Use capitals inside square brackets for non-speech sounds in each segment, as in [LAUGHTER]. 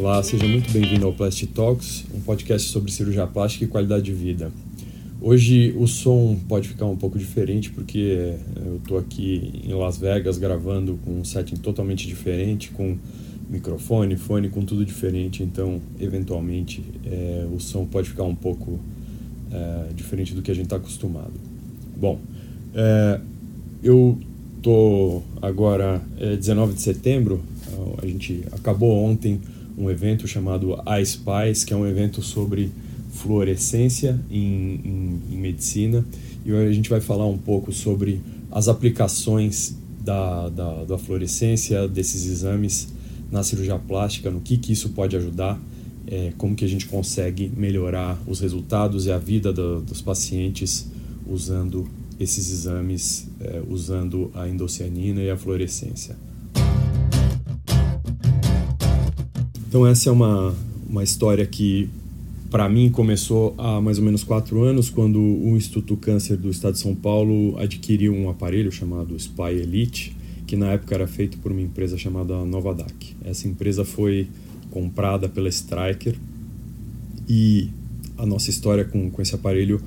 Olá, seja muito bem-vindo ao Plastic Talks, um podcast sobre cirurgia plástica e qualidade de vida. Hoje o som pode ficar um pouco diferente porque eu estou aqui em Las Vegas gravando com um setting totalmente diferente, com microfone, fone, com tudo diferente, então eventualmente é, o som pode ficar um pouco é, diferente do que a gente está acostumado. Bom, é, eu tô agora é 19 de setembro, a gente acabou ontem um evento chamado iSpice, que é um evento sobre fluorescência em, em, em medicina, e a gente vai falar um pouco sobre as aplicações da, da, da fluorescência, desses exames na cirurgia plástica, no que, que isso pode ajudar, é, como que a gente consegue melhorar os resultados e a vida do, dos pacientes usando esses exames, é, usando a endocianina e a fluorescência. Então essa é uma, uma história que para mim começou há mais ou menos quatro anos, quando o Instituto Câncer do Estado de São Paulo adquiriu um aparelho chamado Spy Elite, que na época era feito por uma empresa chamada Novadac. Essa empresa foi comprada pela Stryker e a nossa história com, com esse aparelho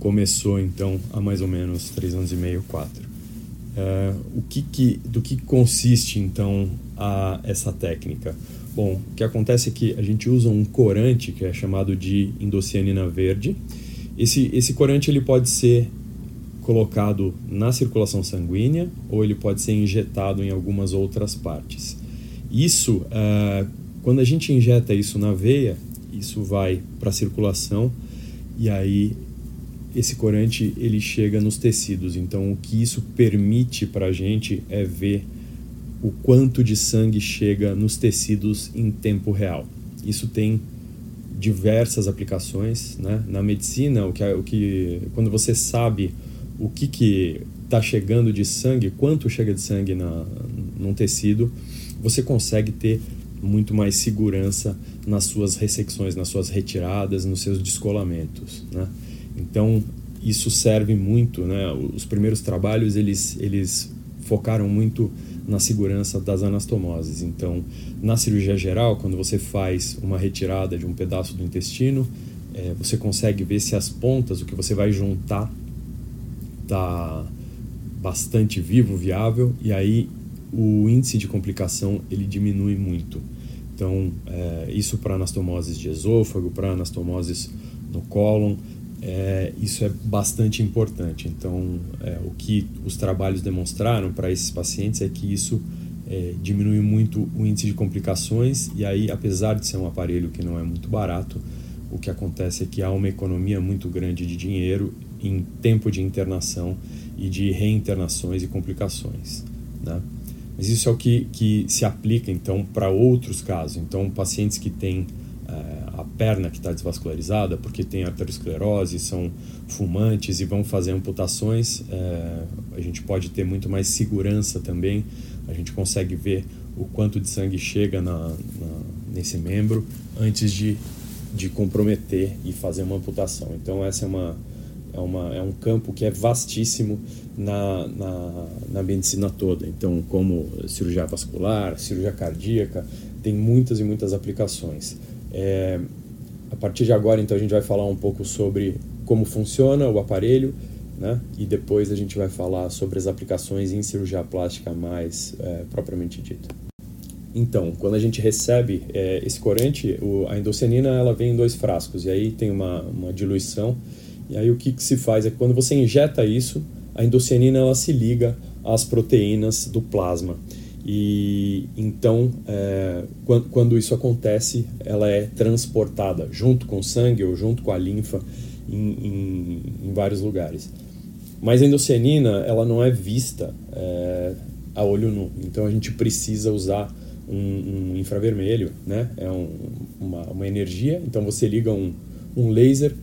começou então há mais ou menos três anos e meio, quatro. É, o que, que do que consiste então a essa técnica? Bom, o que acontece é que a gente usa um corante que é chamado de indocianina verde. Esse, esse corante ele pode ser colocado na circulação sanguínea ou ele pode ser injetado em algumas outras partes. Isso, uh, quando a gente injeta isso na veia, isso vai para a circulação e aí esse corante ele chega nos tecidos. Então, o que isso permite para a gente é ver o quanto de sangue chega nos tecidos em tempo real. Isso tem diversas aplicações, né? Na medicina, o que, o que quando você sabe o que que está chegando de sangue, quanto chega de sangue na, num tecido, você consegue ter muito mais segurança nas suas ressecções, nas suas retiradas, nos seus descolamentos, né? Então isso serve muito, né? Os primeiros trabalhos eles eles focaram muito na segurança das anastomoses. Então, na cirurgia geral, quando você faz uma retirada de um pedaço do intestino, é, você consegue ver se as pontas, o que você vai juntar, está bastante vivo, viável, e aí o índice de complicação ele diminui muito. Então, é, isso para anastomoses de esôfago, para anastomoses no cólon, é, isso é bastante importante. Então, é, o que os trabalhos demonstraram para esses pacientes é que isso é, diminui muito o índice de complicações, e aí, apesar de ser um aparelho que não é muito barato, o que acontece é que há uma economia muito grande de dinheiro em tempo de internação e de reinternações e complicações. Né? Mas isso é o que, que se aplica então para outros casos. Então, pacientes que têm a perna que está desvascularizada porque tem arteriosclerose, são fumantes e vão fazer amputações, é, a gente pode ter muito mais segurança também. A gente consegue ver o quanto de sangue chega na, na, nesse membro antes de, de comprometer e fazer uma amputação. Então essa é uma é, uma, é um campo que é vastíssimo na, na, na medicina toda. Então, como cirurgia vascular, cirurgia cardíaca, tem muitas e muitas aplicações. É, a partir de agora, então, a gente vai falar um pouco sobre como funciona o aparelho, né? E depois a gente vai falar sobre as aplicações em cirurgia plástica mais é, propriamente dita. Então, quando a gente recebe é, esse corante, o, a endocianina ela vem em dois frascos e aí tem uma, uma diluição. E aí o que, que se faz é que quando você injeta isso, a endocianina ela se liga às proteínas do plasma. E então, é, quando, quando, isso acontece, ela é transportada junto com o sangue ou junto com a linfa em, em, em vários lugares. Mas a endocianina, ela não é vista é, a olho nu. Então a gente precisa usar um, um infravermelho, né? É um, uma, uma energia. Então você liga um, um laser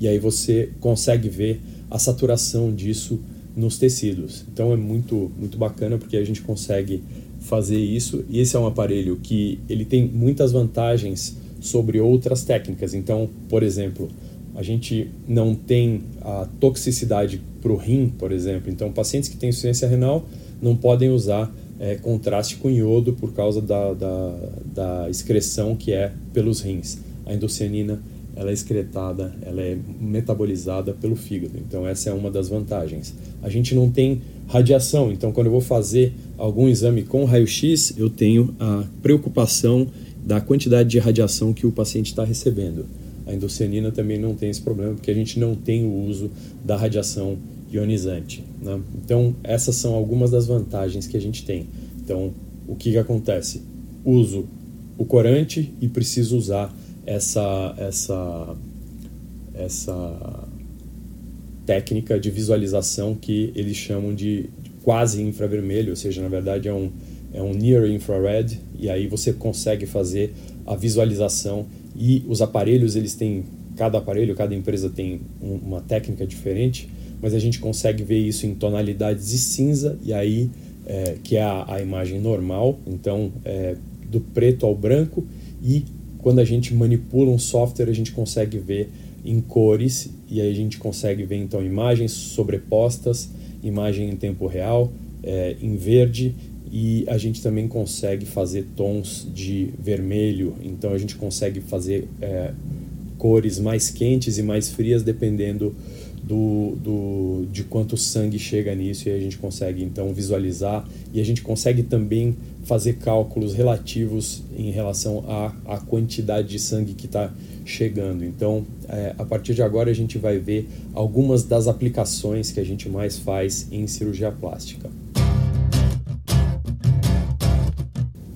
e aí você consegue ver a saturação disso nos tecidos. Então é muito muito bacana porque a gente consegue fazer isso e esse é um aparelho que ele tem muitas vantagens sobre outras técnicas. Então, por exemplo, a gente não tem a toxicidade para o rim, por exemplo. Então, pacientes que têm insuficiência renal não podem usar é, contraste com iodo por causa da, da, da excreção que é pelos rins. A endocianina ela é excretada, ela é metabolizada pelo fígado. Então essa é uma das vantagens. A gente não tem radiação, então quando eu vou fazer algum exame com raio-x, eu tenho a preocupação da quantidade de radiação que o paciente está recebendo. A endocianina também não tem esse problema, porque a gente não tem o uso da radiação ionizante. Né? Então, essas são algumas das vantagens que a gente tem. Então, o que, que acontece? Uso o corante e preciso usar essa, essa, essa técnica de visualização que eles chamam de quase infravermelho, ou seja, na verdade é um, é um near infrared, e aí você consegue fazer a visualização e os aparelhos, eles têm, cada aparelho, cada empresa tem um, uma técnica diferente, mas a gente consegue ver isso em tonalidades de cinza, e aí, é, que é a, a, imagem normal, então é, do preto ao branco, e quando a gente manipula um software, a gente consegue ver em cores, e aí a gente consegue ver então imagens sobrepostas, imagem em tempo real, é, em verde, e a gente também consegue fazer tons de vermelho, então a gente consegue fazer é, cores mais quentes e mais frias dependendo do, do, de quanto sangue chega nisso e a gente consegue então visualizar e a gente consegue também fazer cálculos relativos em relação à, à quantidade de sangue que está chegando. Então, é, a partir de agora a gente vai ver algumas das aplicações que a gente mais faz em cirurgia plástica.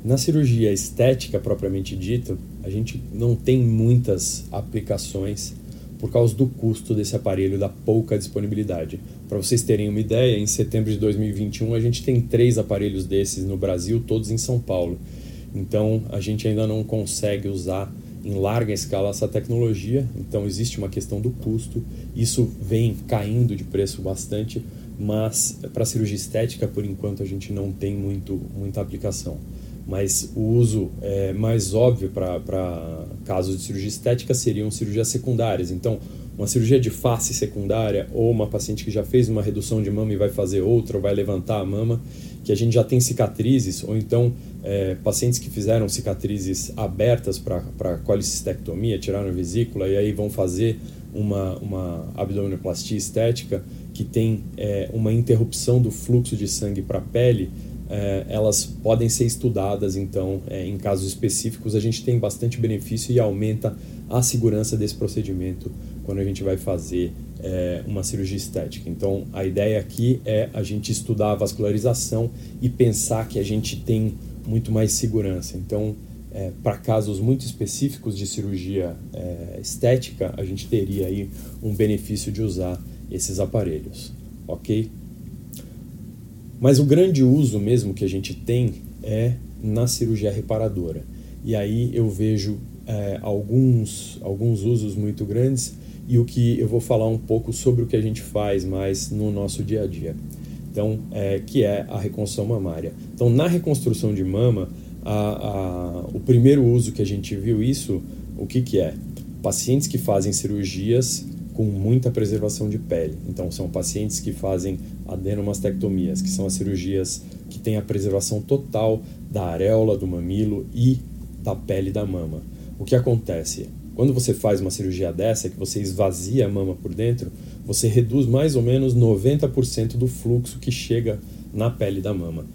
Na cirurgia estética propriamente dita, a gente não tem muitas aplicações por causa do custo desse aparelho, da pouca disponibilidade. Para vocês terem uma ideia, em setembro de 2021 a gente tem três aparelhos desses no Brasil, todos em São Paulo. Então a gente ainda não consegue usar em larga escala essa tecnologia, então existe uma questão do custo. Isso vem caindo de preço bastante, mas para cirurgia estética, por enquanto, a gente não tem muito, muita aplicação mas o uso é, mais óbvio para casos de cirurgia estética seriam cirurgias secundárias. Então, uma cirurgia de face secundária ou uma paciente que já fez uma redução de mama e vai fazer outra, ou vai levantar a mama, que a gente já tem cicatrizes, ou então é, pacientes que fizeram cicatrizes abertas para colicistectomia, tiraram a vesícula e aí vão fazer uma, uma abdominoplastia estética que tem é, uma interrupção do fluxo de sangue para a pele é, elas podem ser estudadas, então, é, em casos específicos, a gente tem bastante benefício e aumenta a segurança desse procedimento quando a gente vai fazer é, uma cirurgia estética. Então, a ideia aqui é a gente estudar a vascularização e pensar que a gente tem muito mais segurança. Então, é, para casos muito específicos de cirurgia é, estética, a gente teria aí um benefício de usar esses aparelhos, ok? Mas o grande uso mesmo que a gente tem é na cirurgia reparadora. E aí eu vejo é, alguns, alguns usos muito grandes e o que eu vou falar um pouco sobre o que a gente faz mais no nosso dia a dia. Então, é, que é a reconstrução mamária. Então, na reconstrução de mama, a, a, o primeiro uso que a gente viu isso, o que, que é? Pacientes que fazem cirurgias com muita preservação de pele. Então, são pacientes que fazem adenomastectomias, que são as cirurgias que têm a preservação total da areola do mamilo e da pele da mama. O que acontece? Quando você faz uma cirurgia dessa, que você esvazia a mama por dentro, você reduz mais ou menos 90% do fluxo que chega na pele da mama.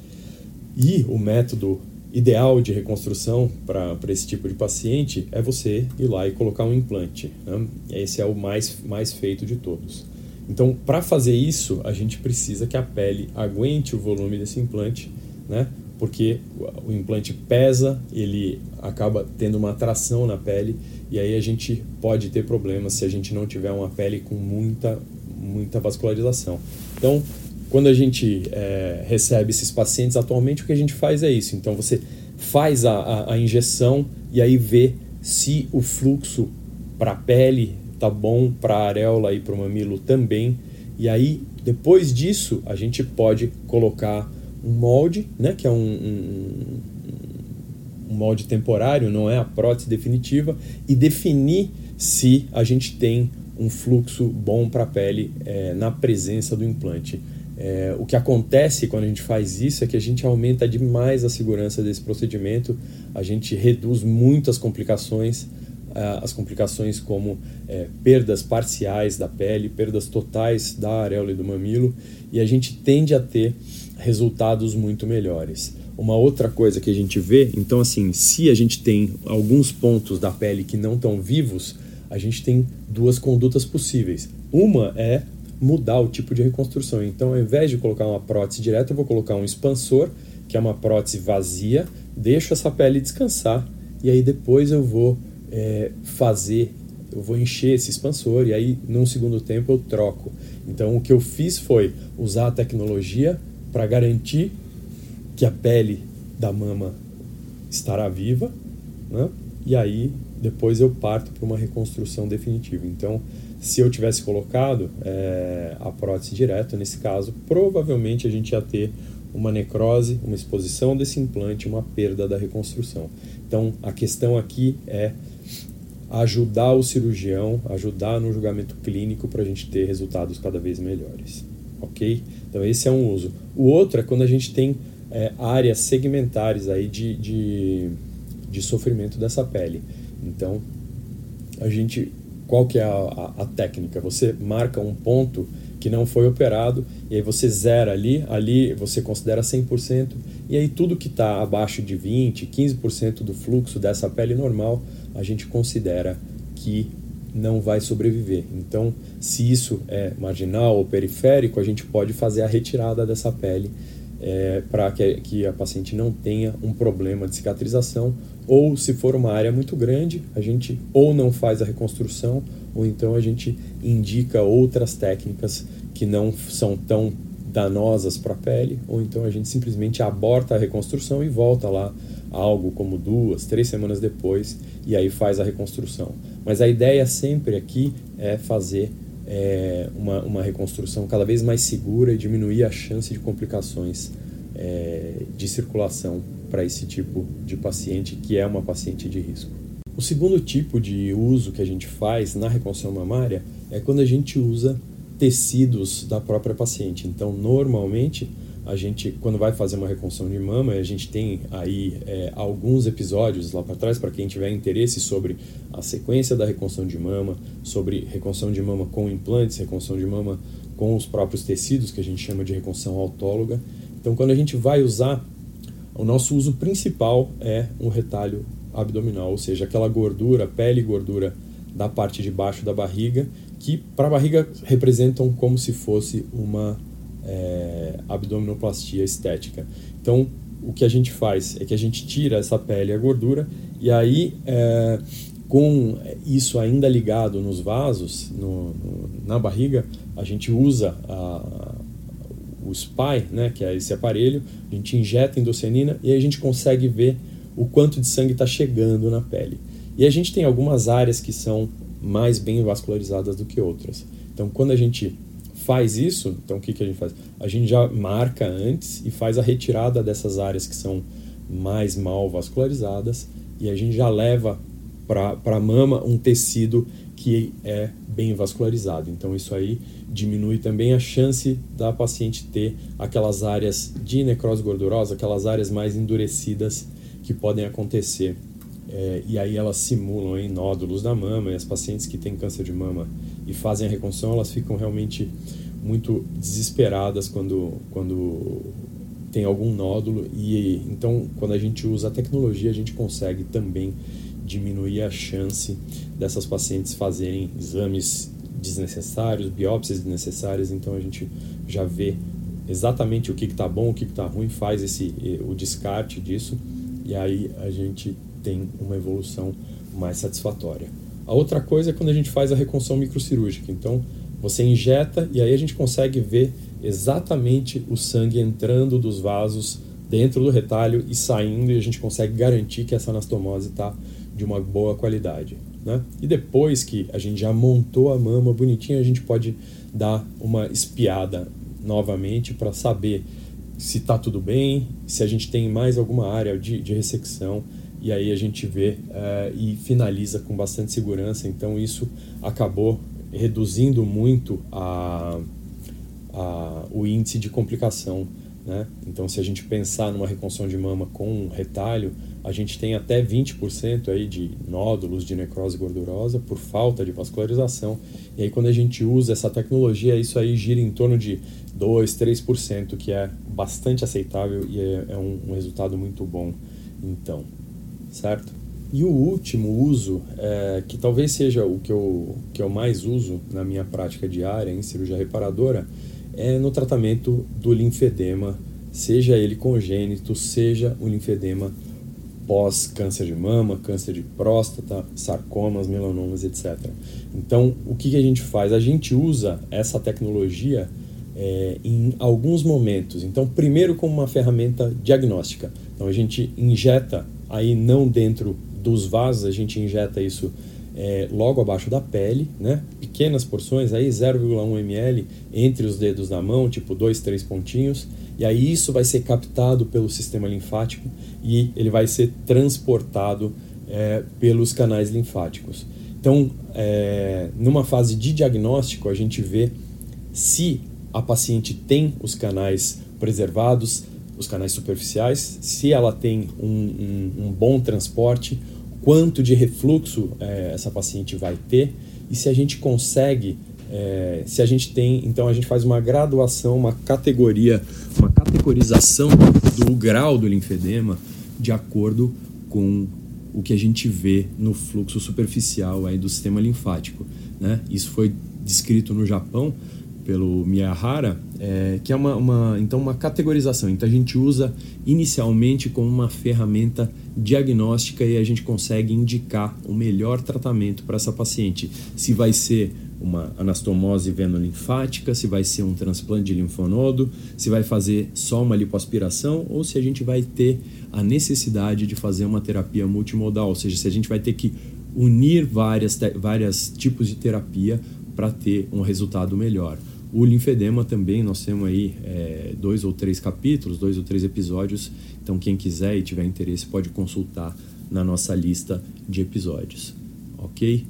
E o método ideal de reconstrução para esse tipo de paciente é você ir lá e colocar um implante. Né? Esse é o mais, mais feito de todos. Então, para fazer isso, a gente precisa que a pele aguente o volume desse implante, né? porque o implante pesa, ele acaba tendo uma atração na pele e aí a gente pode ter problemas se a gente não tiver uma pele com muita, muita vascularização. Então, quando a gente é, recebe esses pacientes, atualmente o que a gente faz é isso. Então você faz a, a, a injeção e aí vê se o fluxo para a pele tá bom, para a areola e para o mamilo também. E aí, depois disso, a gente pode colocar um molde, né, que é um, um, um molde temporário, não é a prótese definitiva, e definir se a gente tem um fluxo bom para a pele é, na presença do implante. É, o que acontece quando a gente faz isso é que a gente aumenta demais a segurança desse procedimento, a gente reduz muitas complicações, as complicações como é, perdas parciais da pele, perdas totais da areola e do mamilo, e a gente tende a ter resultados muito melhores. Uma outra coisa que a gente vê, então assim, se a gente tem alguns pontos da pele que não estão vivos, a gente tem duas condutas possíveis. Uma é mudar o tipo de reconstrução. Então, ao invés de colocar uma prótese direta, eu vou colocar um expansor, que é uma prótese vazia, deixo essa pele descansar e aí depois eu vou é, fazer, eu vou encher esse expansor e aí num segundo tempo eu troco. Então, o que eu fiz foi usar a tecnologia para garantir que a pele da mama estará viva, né? e aí depois eu parto para uma reconstrução definitiva. Então, se eu tivesse colocado é, a prótese direto, nesse caso, provavelmente a gente ia ter uma necrose, uma exposição desse implante, uma perda da reconstrução. Então, a questão aqui é ajudar o cirurgião, ajudar no julgamento clínico para a gente ter resultados cada vez melhores. Ok? Então, esse é um uso. O outro é quando a gente tem é, áreas segmentares aí de, de, de, sofrimento dessa pele. Então, a gente, qual que é a, a, a, técnica? Você marca um ponto que não foi operado e aí você zera ali, ali você considera 100% e aí tudo que está abaixo de 20, 15% do fluxo dessa pele normal, a gente considera que não vai sobreviver. Então, se isso é marginal ou periférico, a gente pode fazer a retirada dessa pele é, para que, que, a paciente não tenha um problema de cicatrização, ou se for uma área muito grande, a gente ou não faz a reconstrução, ou então a gente indica outras técnicas que não são tão danosas para a pele, ou então a gente simplesmente aborta a reconstrução e volta lá algo como duas, três semanas depois e aí faz a reconstrução. Mas a ideia sempre aqui é fazer é, uma, uma reconstrução cada vez mais segura e diminuir a chance de complicações é, de circulação para esse tipo de paciente que é uma paciente de risco. O segundo tipo de uso que a gente faz na reconstrução mamária é quando a gente usa tecidos da própria paciente. Então, normalmente, a gente, quando vai fazer uma reconstrução de mama, a gente tem aí é, alguns episódios lá para trás, para quem tiver interesse sobre a sequência da reconstrução de mama, sobre reconstrução de mama com implantes, reconstrução de mama com os próprios tecidos, que a gente chama de reconstrução autóloga. Então, quando a gente vai usar, o nosso uso principal é um retalho abdominal, ou seja, aquela gordura, pele e gordura da parte de baixo da barriga, que para a barriga representam como se fosse uma é, abdominoplastia estética. Então, o que a gente faz é que a gente tira essa pele e a gordura, e aí, é, com isso ainda ligado nos vasos, no, no, na barriga, a gente usa a, o SPY, né, que é esse aparelho, a gente injeta endocianina e a gente consegue ver o quanto de sangue está chegando na pele. E a gente tem algumas áreas que são mais bem vascularizadas do que outras. Então, quando a gente faz isso, então o que, que a gente faz? A gente já marca antes e faz a retirada dessas áreas que são mais mal vascularizadas e a gente já leva para a mama um tecido que é bem vascularizado. Então isso aí diminui também a chance da paciente ter aquelas áreas de necrose gordurosa, aquelas áreas mais endurecidas que podem acontecer. É, e aí elas simulam em nódulos da mama e as pacientes que têm câncer de mama e fazem a reconstrução, elas ficam realmente muito desesperadas quando, quando tem algum nódulo e então quando a gente usa a tecnologia a gente consegue também diminuir a chance dessas pacientes fazerem exames desnecessários, biópsias desnecessárias, então a gente já vê exatamente o que está bom, o que está ruim, faz esse o descarte disso e aí a gente tem uma evolução mais satisfatória. A outra coisa é quando a gente faz a reconstrução microcirúrgica. Então, você injeta e aí a gente consegue ver exatamente o sangue entrando dos vasos dentro do retalho e saindo e a gente consegue garantir que essa anastomose está de uma boa qualidade. Né? E depois que a gente já montou a mama bonitinha, a gente pode dar uma espiada novamente para saber se está tudo bem, se a gente tem mais alguma área de, de ressecção e aí a gente vê uh, e finaliza com bastante segurança. Então isso acabou reduzindo muito a, a, o índice de complicação. Né? Então, se a gente pensar numa reconstrução de mama com um retalho, a gente tem até 20% aí de nódulos de necrose gordurosa por falta de vascularização. E aí, quando a gente usa essa tecnologia, isso aí gira em torno de 2, 3%, que é bastante aceitável e é, é um, um, resultado muito bom. Então, certo? E o último uso, é, que talvez seja o que eu, que eu mais uso na minha prática diária em cirurgia reparadora, é no tratamento do linfedema, seja ele congênito, seja o linfedema pós câncer de mama, câncer de próstata, sarcomas, melanomas, etc. Então, o que, que a gente faz? A gente usa essa tecnologia é, em alguns momentos. Então, primeiro como uma ferramenta diagnóstica. Então, a gente injeta aí não dentro dos vasos, a gente injeta isso é, logo abaixo da pele, né? pequenas porções, aí 0,1 ml entre os dedos da mão, tipo dois, três pontinhos, e aí isso vai ser captado pelo sistema linfático e ele vai ser transportado é, pelos canais linfáticos. Então, é, numa fase de diagnóstico, a gente vê se a paciente tem os canais preservados, os canais superficiais, se ela tem um, um, um bom transporte, quanto de refluxo é, essa paciente vai ter e se a gente consegue, é, se a gente tem, então a gente faz uma graduação, uma categoria, uma categorização do grau do linfedema de acordo com o que a gente vê no fluxo superficial aí do sistema linfático. Né? Isso foi descrito no Japão pelo Miyahara, é, que é uma, uma, então uma categorização. Então a gente usa inicialmente como uma ferramenta diagnóstica e a gente consegue indicar o melhor tratamento para essa paciente. Se vai ser uma anastomose venolinfática, se vai ser um transplante de linfonodo, se vai fazer só uma lipoaspiração ou se a gente vai ter a necessidade de fazer uma terapia multimodal, ou seja, se a gente vai ter que unir várias, várias tipos de terapia para ter um resultado melhor. O linfedema também, nós temos aí é, dois ou três capítulos, dois ou três episódios. Então, quem quiser e tiver interesse pode consultar na nossa lista de episódios. Ok?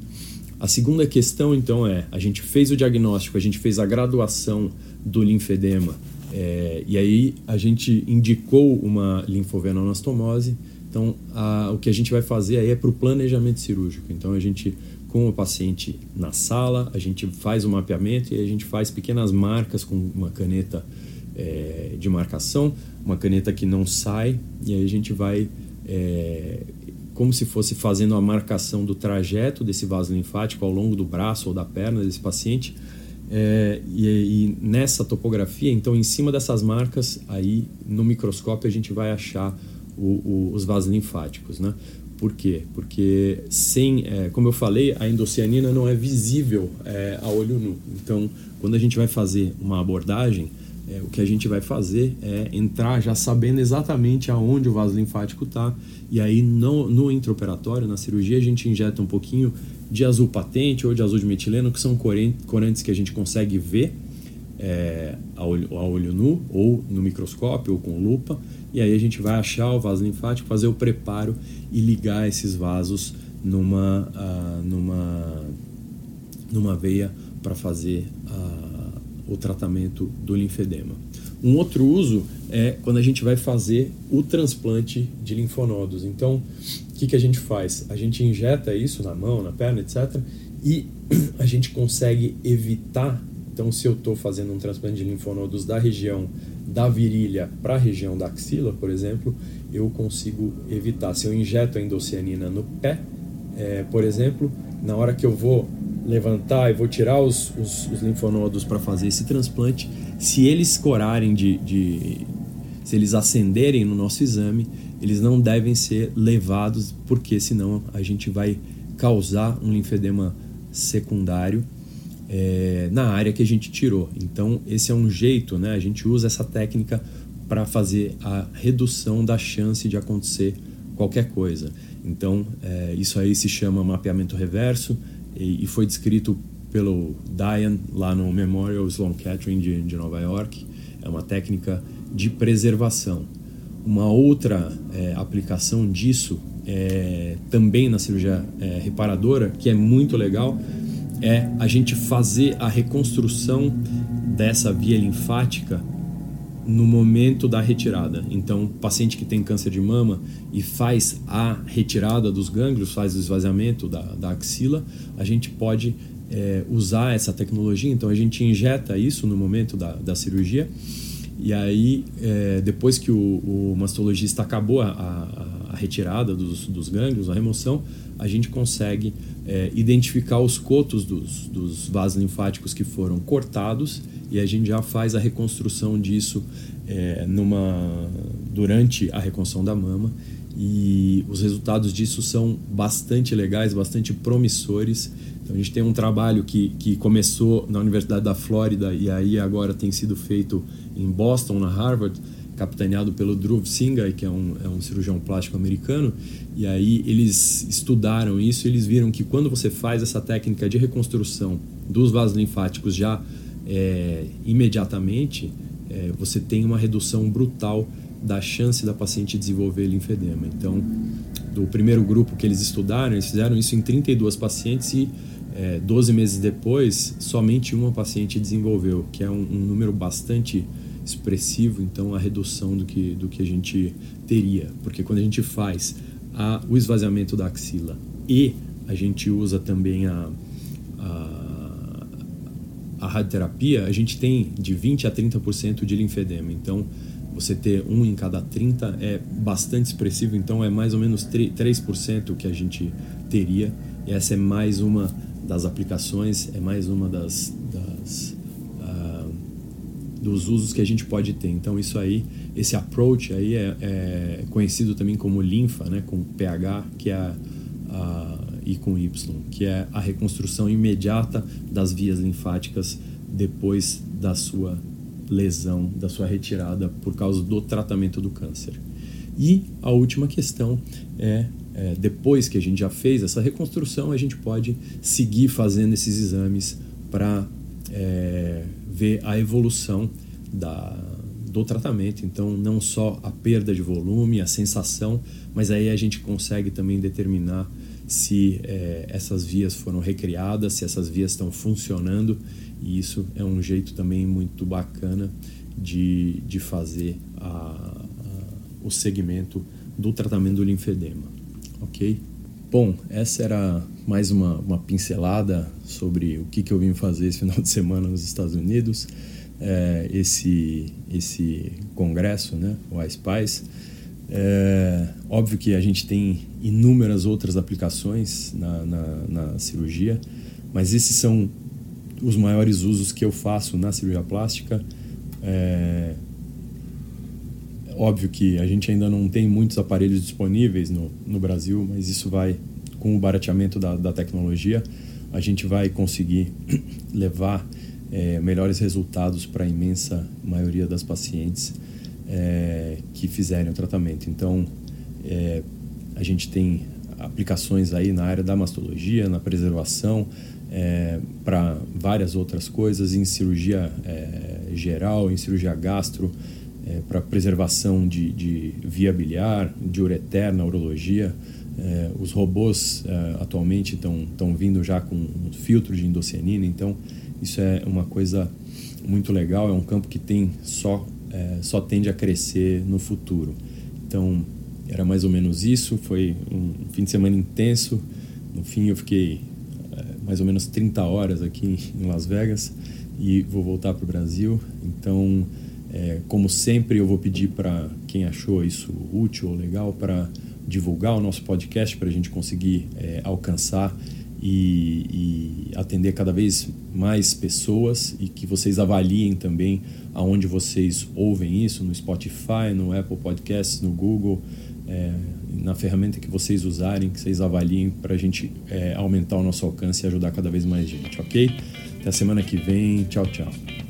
A segunda questão, então, é: a gente fez o diagnóstico, a gente fez a graduação do linfedema, é, e aí a gente indicou uma linfovenonastomose. Então, a, o que a gente vai fazer aí é para o planejamento cirúrgico. Então, a gente com o paciente na sala, a gente faz o mapeamento e a gente faz pequenas marcas com uma caneta é, de marcação, uma caneta que não sai, e aí a gente vai, é, como se fosse fazendo a marcação do trajeto desse vaso linfático ao longo do braço ou da perna desse paciente. É, e, e, nessa topografia, então, em cima dessas marcas, aí no microscópio a gente vai achar o, o, os vasos linfáticos, né? Por quê? Porque sem, é, como eu falei, a endocianina não é visível é, a olho nu. Então, quando a gente vai fazer uma abordagem, é, o que a gente vai fazer é entrar já sabendo exatamente aonde o vaso linfático está. E aí, no, no intraoperatório, na cirurgia, a gente injeta um pouquinho de azul patente ou de azul de metileno, que são corantes que a gente consegue ver é, a, olho, a olho nu, ou no microscópio, ou com lupa. E aí a gente vai achar o vaso linfático, fazer o preparo e ligar esses vasos numa, uh, numa, numa veia para fazer uh, o tratamento do linfedema. Um outro uso é quando a gente vai fazer o transplante de linfonodos. Então, o que, que a gente faz? A gente injeta isso na mão, na perna, etc. E [CLEARS THROAT] a gente consegue evitar. Então, se eu estou fazendo um transplante de linfonodos da região da virilha para a região da axila, por exemplo, eu consigo evitar. Se eu injeto a endocianina no pé, é, por exemplo, na hora que eu vou levantar e vou tirar os, os, os linfonodos para fazer esse transplante, se eles corarem de, de, se eles acenderem no nosso exame, eles não devem ser levados, porque senão a gente vai causar um linfedema secundário é, na área que a gente tirou. Então, esse é um jeito, né? A gente usa essa técnica para fazer a redução da chance de acontecer qualquer coisa. Então, é, isso aí se chama mapeamento reverso e, e, foi descrito pelo Diane lá no Memorial Sloan Kettering de, de Nova York. É uma técnica de preservação. Uma outra é, aplicação disso é, também na cirurgia é, reparadora, que é muito legal, é a gente fazer a reconstrução dessa via linfática no momento da retirada. Então, paciente que tem câncer de mama e faz a retirada dos gânglios, faz o esvaziamento da, da axila, a gente pode é, usar essa tecnologia. Então, a gente injeta isso no momento da, da cirurgia e aí, é, depois que o, o, mastologista acabou a, a, a retirada dos, dos, gânglios, a remoção, a gente consegue é, identificar os cotos dos, dos vasos linfáticos que foram cortados e a gente já faz a reconstrução disso é, numa, durante a reconstrução da mama e os resultados disso são bastante legais, bastante promissores. Então a gente tem um trabalho que, que começou na Universidade da Flórida e aí agora tem sido feito em Boston, na Harvard, capitaneado pelo Dhruv Singhai, que é um, é um cirurgião plástico americano. E aí eles estudaram isso e eles viram que quando você faz essa técnica de reconstrução dos vasos linfáticos já é, imediatamente, é, você tem uma redução brutal da chance da paciente desenvolver linfedema. Então, do primeiro grupo que eles estudaram, eles fizeram isso em 32 pacientes e é, 12 meses depois, somente uma paciente desenvolveu, que é um, um número bastante expressivo, então, a redução do que, do que a gente teria. Porque quando a gente faz a, o esvaziamento da axila e a gente usa também a, a, a radioterapia, a gente tem de 20 a 30% de linfedema. Então, você ter um em cada 30 é bastante expressivo, então é mais ou menos 3% que a gente teria. E essa é mais uma das aplicações, é mais uma das, das dos usos que a gente pode ter. Então isso aí, esse approach aí é, é conhecido também como linfa, né, com pH, que é a, a, e com Y, que é a reconstrução imediata das vias linfáticas depois da sua lesão, da sua retirada por causa do tratamento do câncer. E a última questão é, é, depois que a gente já fez essa reconstrução, a gente pode seguir fazendo esses exames para é, ver a evolução da, do tratamento. Então, não só a perda de volume, a sensação, mas aí a gente consegue também determinar se é, essas vias foram recriadas, se essas vias estão funcionando e isso é um jeito também muito bacana de, de fazer a, a, o segmento do tratamento do linfedema, ok? Bom, essa era mais uma, uma pincelada sobre o que, que eu vim fazer esse [LAUGHS] final de semana nos Estados Unidos, é, esse, esse congresso, né, o iSpice. É, óbvio que a gente tem inúmeras outras aplicações na, na, na cirurgia, mas esses são os maiores usos que eu faço na cirurgia plástica. É... Óbvio que a gente ainda não tem muitos aparelhos disponíveis no, no Brasil, mas isso vai, com o barateamento da, da tecnologia, a gente vai conseguir [CLEARS THROAT] levar é, melhores resultados para a imensa maioria das pacientes é, que fizerem o tratamento. Então, é, a gente tem aplicações aí na área da mastologia, na preservação, para várias outras coisas, em cirurgia geral, em cirurgia gastro, é, para preservação de, de via biliar, de ureter na urologia. É, os robôs é, atualmente estão vindo já com um filtro de endocianina, então isso é uma coisa muito legal, é um campo que tem só, é, só tende a crescer no futuro. Então, era mais ou menos isso, foi um fim de semana intenso, no fim eu fiquei mais ou menos 30 horas aqui em Las Vegas e vou voltar para o Brasil. Então, é, como sempre, eu vou pedir para quem achou isso útil ou legal para divulgar o nosso podcast para a gente conseguir é, alcançar e, e, atender cada vez mais pessoas e que vocês avaliem também aonde vocês ouvem isso no Spotify, no Apple Podcasts, no Google é, na ferramenta que vocês usarem, que vocês avaliem para a gente é, aumentar o nosso alcance e ajudar cada vez mais gente, ok? Até a semana que vem. Tchau, tchau.